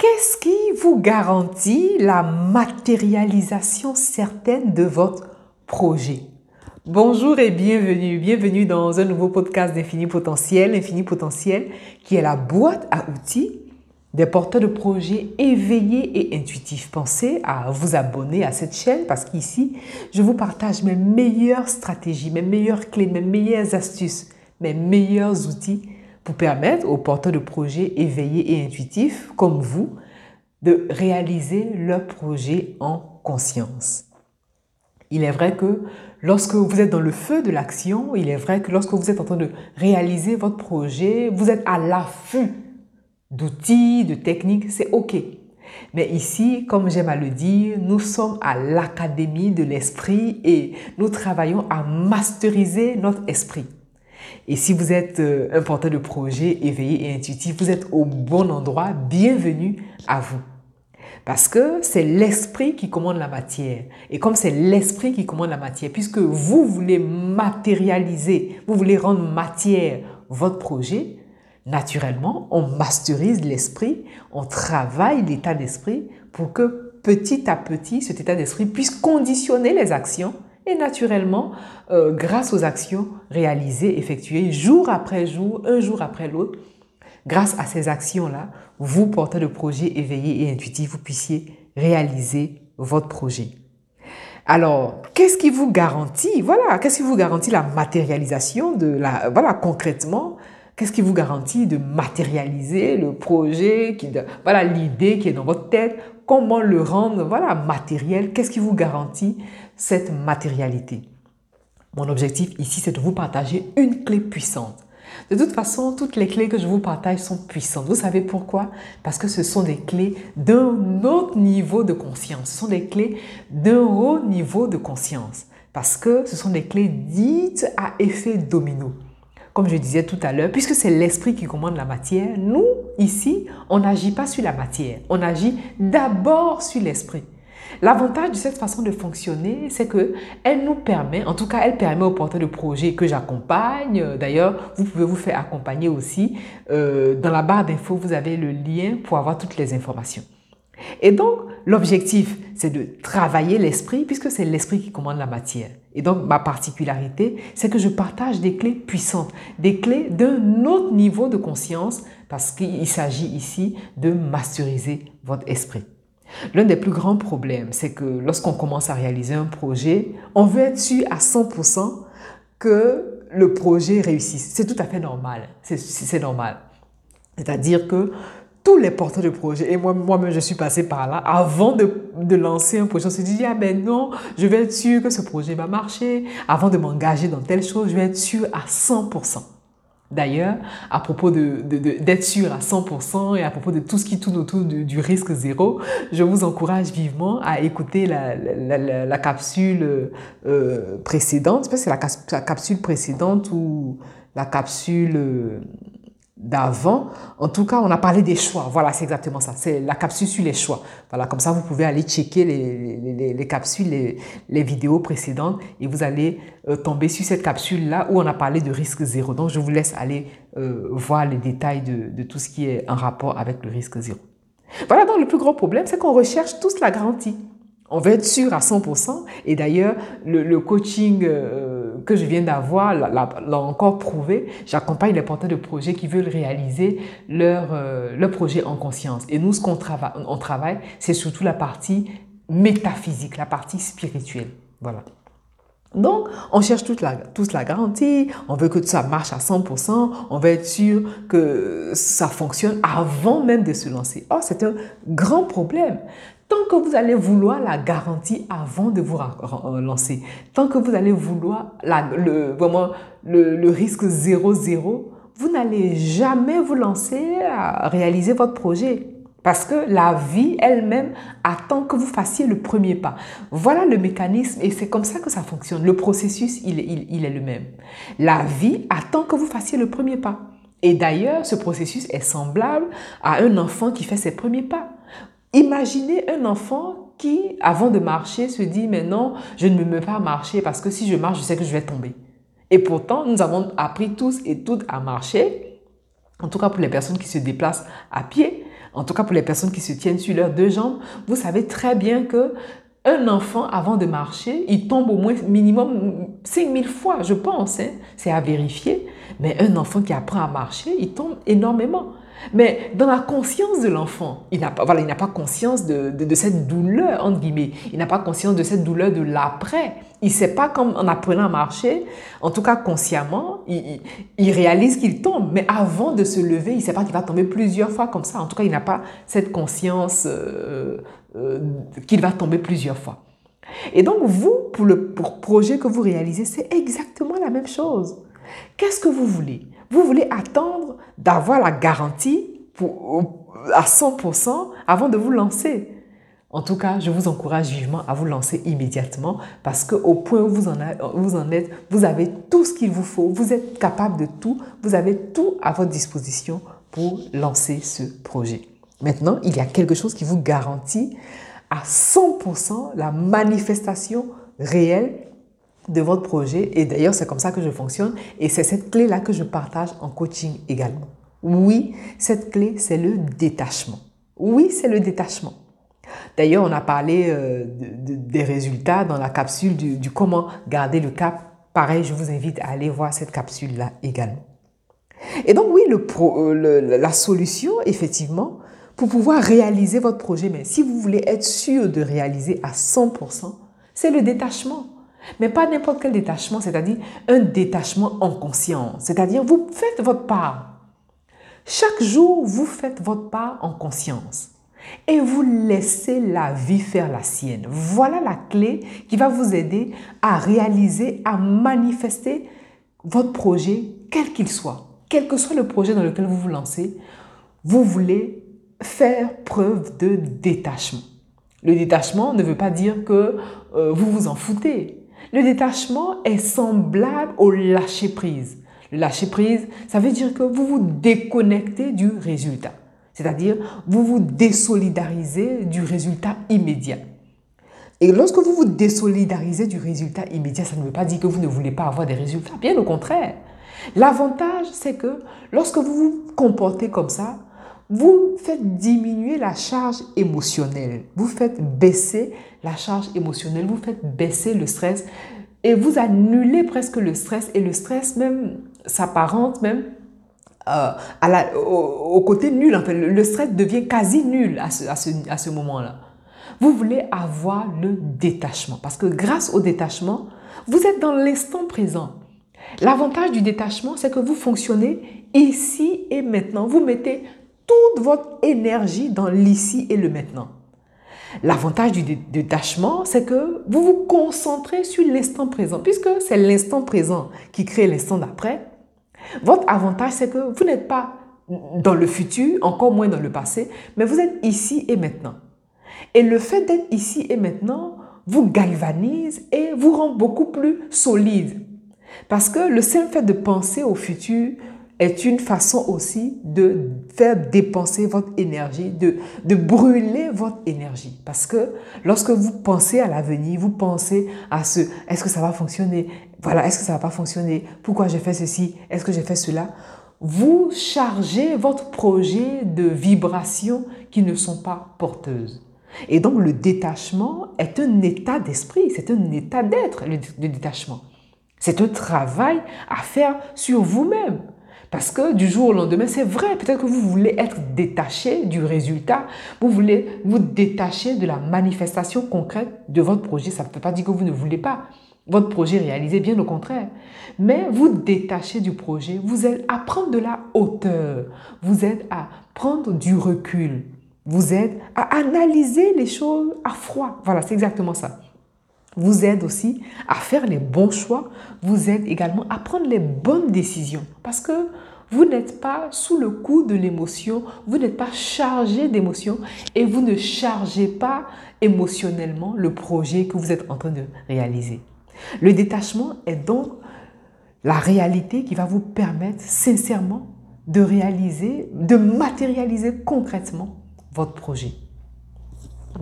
Qu'est-ce qui vous garantit la matérialisation certaine de votre projet? Bonjour et bienvenue, bienvenue dans un nouveau podcast d'Infini Potentiel, Infini Potentiel qui est la boîte à outils des porteurs de projets éveillés et intuitifs. Pensez à vous abonner à cette chaîne parce qu'ici, je vous partage mes meilleures stratégies, mes meilleures clés, mes meilleures astuces, mes meilleurs outils pour permettre aux porteurs de projets éveillés et intuitifs comme vous de réaliser leur projet en conscience. Il est vrai que lorsque vous êtes dans le feu de l'action, il est vrai que lorsque vous êtes en train de réaliser votre projet, vous êtes à l'affût d'outils, de techniques, c'est OK. Mais ici, comme j'aime à le dire, nous sommes à l'académie de l'esprit et nous travaillons à masteriser notre esprit. Et si vous êtes euh, un porteur de projet éveillé et intuitif, vous êtes au bon endroit. Bienvenue à vous. Parce que c'est l'esprit qui commande la matière. Et comme c'est l'esprit qui commande la matière, puisque vous voulez matérialiser, vous voulez rendre matière votre projet, naturellement, on masterise l'esprit, on travaille l'état d'esprit pour que petit à petit, cet état d'esprit puisse conditionner les actions et naturellement, euh, grâce aux actions réalisées, effectuées jour après jour, un jour après l'autre, grâce à ces actions-là, vous, portez le projet éveillé et intuitif, vous puissiez réaliser votre projet. Alors, qu'est-ce qui vous garantit, voilà, qu'est-ce qui vous garantit la matérialisation de la, voilà, concrètement, qu'est-ce qui vous garantit de matérialiser le projet, voilà, l'idée qui est dans votre tête, comment le rendre, voilà, matériel, qu'est-ce qui vous garantit cette matérialité? Mon objectif ici, c'est de vous partager une clé puissante. De toute façon, toutes les clés que je vous partage sont puissantes. Vous savez pourquoi? Parce que ce sont des clés d'un autre niveau de conscience. Ce sont des clés d'un haut niveau de conscience. Parce que ce sont des clés dites à effet domino. Comme je disais tout à l'heure, puisque c'est l'esprit qui commande la matière, nous, ici, on n'agit pas sur la matière. On agit d'abord sur l'esprit. L'avantage de cette façon de fonctionner, c'est que elle nous permet, en tout cas, elle permet aux porteurs de projets que j'accompagne. D'ailleurs, vous pouvez vous faire accompagner aussi. Euh, dans la barre d'infos, vous avez le lien pour avoir toutes les informations. Et donc, l'objectif, c'est de travailler l'esprit, puisque c'est l'esprit qui commande la matière. Et donc, ma particularité, c'est que je partage des clés puissantes, des clés d'un autre niveau de conscience, parce qu'il s'agit ici de masteriser votre esprit. L'un des plus grands problèmes, c'est que lorsqu'on commence à réaliser un projet, on veut être sûr à 100% que le projet réussisse. C'est tout à fait normal. C'est normal. C'est-à-dire que tous les porteurs de projet, et moi, moi-même, je suis passé par là, avant de, lancer un projet, on se dit, ah ben non, je vais être sûr que ce projet va marcher. Avant de m'engager dans telle chose, je vais être sûr à 100%. D'ailleurs, à propos d'être sûr à 100% et à propos de tout ce qui tourne autour du, risque zéro, je vous encourage vivement à écouter la, capsule euh, précédente. Je pas si c'est la, capsule précédente ou la capsule euh, d'avant. En tout cas, on a parlé des choix. Voilà, c'est exactement ça. C'est la capsule sur les choix. Voilà, comme ça, vous pouvez aller checker les, les, les capsules, les, les, vidéos précédentes et vous allez euh, tomber sur cette capsule-là où on a parlé de risque zéro. Donc, je vous laisse aller euh, voir les détails de, de, tout ce qui est en rapport avec le risque zéro. Voilà, donc le plus gros problème, c'est qu'on recherche tous la garantie. On veut être sûr à 100%. Et d'ailleurs, le, le coaching... Euh, que je viens d'avoir l'a encore prouvé. J'accompagne les porteurs de projets qui veulent réaliser leur, euh, leur projet en conscience. Et nous, ce qu'on on travaille, c'est surtout la partie métaphysique, la partie spirituelle. Voilà. Donc, on cherche toute la, toute la garantie, on veut que ça marche à 100%, on veut être sûr que ça fonctionne avant même de se lancer. Oh, c'est un grand problème. Tant que vous allez vouloir la garantie avant de vous euh, lancer, tant que vous allez vouloir le, risque 0-0, vous n'allez jamais vous lancer à réaliser votre projet. Parce que la vie elle-même attend que vous fassiez le premier pas. Voilà le mécanisme et c'est comme ça que ça fonctionne. Le processus, il est le même. La vie attend que vous fassiez le premier pas. Et d'ailleurs, ce processus est semblable à un enfant qui fait ses premiers pas. Imaginez un enfant qui, avant de marcher, se dit, mais non, je ne me mets pas à marcher parce que si je marche, je sais que je vais tomber. Et pourtant, nous avons appris tous et toutes à marcher, en tout cas pour les personnes qui se déplacent à pied, en tout cas pour les personnes qui se tiennent sur leurs deux jambes, vous savez très bien que un enfant, avant de marcher, il tombe au moins minimum 5000 fois, je pense. Hein. C'est à vérifier. Mais un enfant qui apprend à marcher, il tombe énormément. Mais dans la conscience de l'enfant, il n'a pas, voilà, pas conscience de, cette douleur, entre guillemets. Il n'a pas conscience de cette douleur de l'après. Il ne sait pas comme en apprenant à marcher, en tout cas consciemment, il, il, réalise qu'il tombe. Mais avant de se lever, il ne sait pas qu'il va tomber plusieurs fois comme ça. En tout cas, il n'a pas cette conscience euh, euh, qu'il va tomber plusieurs fois. Et donc, vous, pour le projet que vous réalisez, c'est exactement la même chose. Qu'est-ce que vous voulez? Vous voulez attendre d'avoir la garantie pour, à 100% avant de vous lancer. En tout cas, je vous encourage vivement à vous lancer immédiatement parce qu'au point où vous en, vous en êtes, vous avez tout ce qu'il vous faut, vous êtes capable de tout, vous avez tout à votre disposition pour lancer ce projet. Maintenant, il y a quelque chose qui vous garantit à 100% la manifestation réelle de votre projet. Et d'ailleurs, c'est comme ça que je fonctionne. Et c'est cette clé-là que je partage en coaching également. Oui, cette clé, c'est le détachement. Oui, c'est le détachement. D'ailleurs, on a parlé euh, des résultats dans la capsule du, comment garder le cap. Pareil, je vous invite à aller voir cette capsule-là également. Et donc oui, le euh, la solution, effectivement, pour pouvoir réaliser votre projet, mais si vous voulez être sûr de réaliser à 100%, c'est le détachement. Mais pas n'importe quel détachement, c'est-à-dire un détachement en conscience. C'est-à-dire, vous faites votre part. Chaque jour, vous faites votre part en conscience. Et vous laissez la vie faire la sienne. Voilà la clé qui va vous aider à réaliser, à manifester votre projet, quel qu'il soit. Quel que soit le projet dans lequel vous vous lancez, vous voulez faire preuve de détachement. Le détachement ne veut pas dire que euh, vous vous en foutez. Le détachement est semblable au lâcher-prise. Le lâcher-prise, ça veut dire que vous vous déconnectez du résultat. C'est-à-dire, vous vous désolidarisez du résultat immédiat. Et lorsque vous vous désolidarisez du résultat immédiat, ça ne veut pas dire que vous ne voulez pas avoir des résultats. Bien au contraire. L'avantage, c'est que lorsque vous vous comportez comme ça, vous faites diminuer la charge émotionnelle, vous faites baisser la charge émotionnelle, vous faites baisser le stress et vous annulez presque le stress et le stress même s'apparente même euh, la, au, côté nul. En fait, le stress devient quasi nul à ce, à ce, à ce moment-là. Vous voulez avoir le détachement parce que grâce au détachement, vous êtes dans l'instant présent. L'avantage du détachement, c'est que vous fonctionnez ici et maintenant. Vous mettez toute votre énergie dans l'ici et le maintenant. L'avantage du détachement, c'est que vous vous concentrez sur l'instant présent, puisque c'est l'instant présent qui crée l'instant d'après. Votre avantage, c'est que vous n'êtes pas dans le futur, encore moins dans le passé, mais vous êtes ici et maintenant. Et le fait d'être ici et maintenant vous galvanise et vous rend beaucoup plus solide. Parce que le simple fait de penser au futur est une façon aussi de faire dépenser votre énergie, de, de brûler votre énergie. Parce que lorsque vous pensez à l'avenir, vous pensez à ce, est-ce que ça va fonctionner? Voilà, est-ce que ça va pas fonctionner? Pourquoi j'ai fait ceci? Est-ce que j'ai fait cela? Vous chargez votre projet de vibrations qui ne sont pas porteuses. Et donc le détachement est un état d'esprit, c'est un état d'être, le détachement. C'est un travail à faire sur vous-même. Parce que du jour au lendemain, c'est vrai, peut-être que vous voulez être détaché du résultat, vous voulez vous détacher de la manifestation concrète de votre projet. Ça ne veut pas dire que vous ne voulez pas votre projet réalisé, bien au contraire. Mais vous détachez du projet, vous êtes à prendre de la hauteur, vous êtes à prendre du recul, vous êtes à analyser les choses à froid. Voilà, c'est exactement ça vous aide aussi à faire les bons choix, vous aide également à prendre les bonnes décisions parce que vous n'êtes pas sous le coup de l'émotion, vous n'êtes pas chargé d'émotion et vous ne chargez pas émotionnellement le projet que vous êtes en train de réaliser. Le détachement est donc la réalité qui va vous permettre sincèrement de réaliser, de matérialiser concrètement votre projet.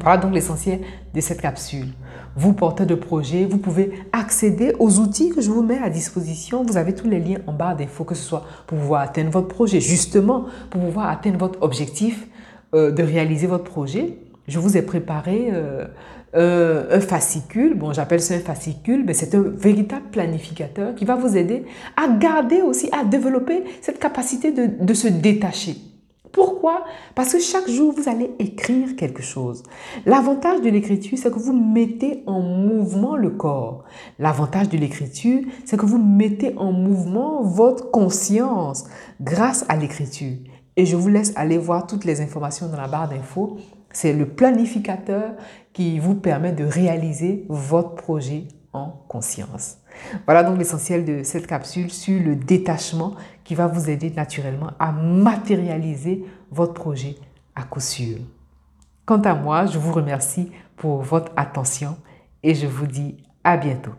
Voilà donc l'essentiel de cette capsule. Vous portez de projet, vous pouvez accéder aux outils que je vous mets à disposition. Vous avez tous les liens en barre d'infos, que ce soit pour pouvoir atteindre votre projet, justement, pour pouvoir atteindre votre objectif. euh, de réaliser votre projet, je vous ai préparé euh, euh, un fascicule. Bon, j'appelle ça un fascicule, mais c'est un véritable planificateur qui va vous aider à garder aussi, à développer cette capacité de, de se détacher. Pourquoi? Parce que chaque jour, vous allez écrire quelque chose. L'avantage de l'écriture, c'est que vous mettez en mouvement le corps. L'avantage de l'écriture, c'est que vous mettez en mouvement votre conscience grâce à l'écriture. Et je vous laisse aller voir toutes les informations dans la barre d'infos. C'est le planificateur qui vous permet de réaliser votre projet en conscience. Voilà donc l'essentiel de cette capsule sur le détachement qui va vous aider naturellement à matérialiser votre projet à coup sûr. Quant à moi, je vous remercie pour votre attention et je vous dis à bientôt.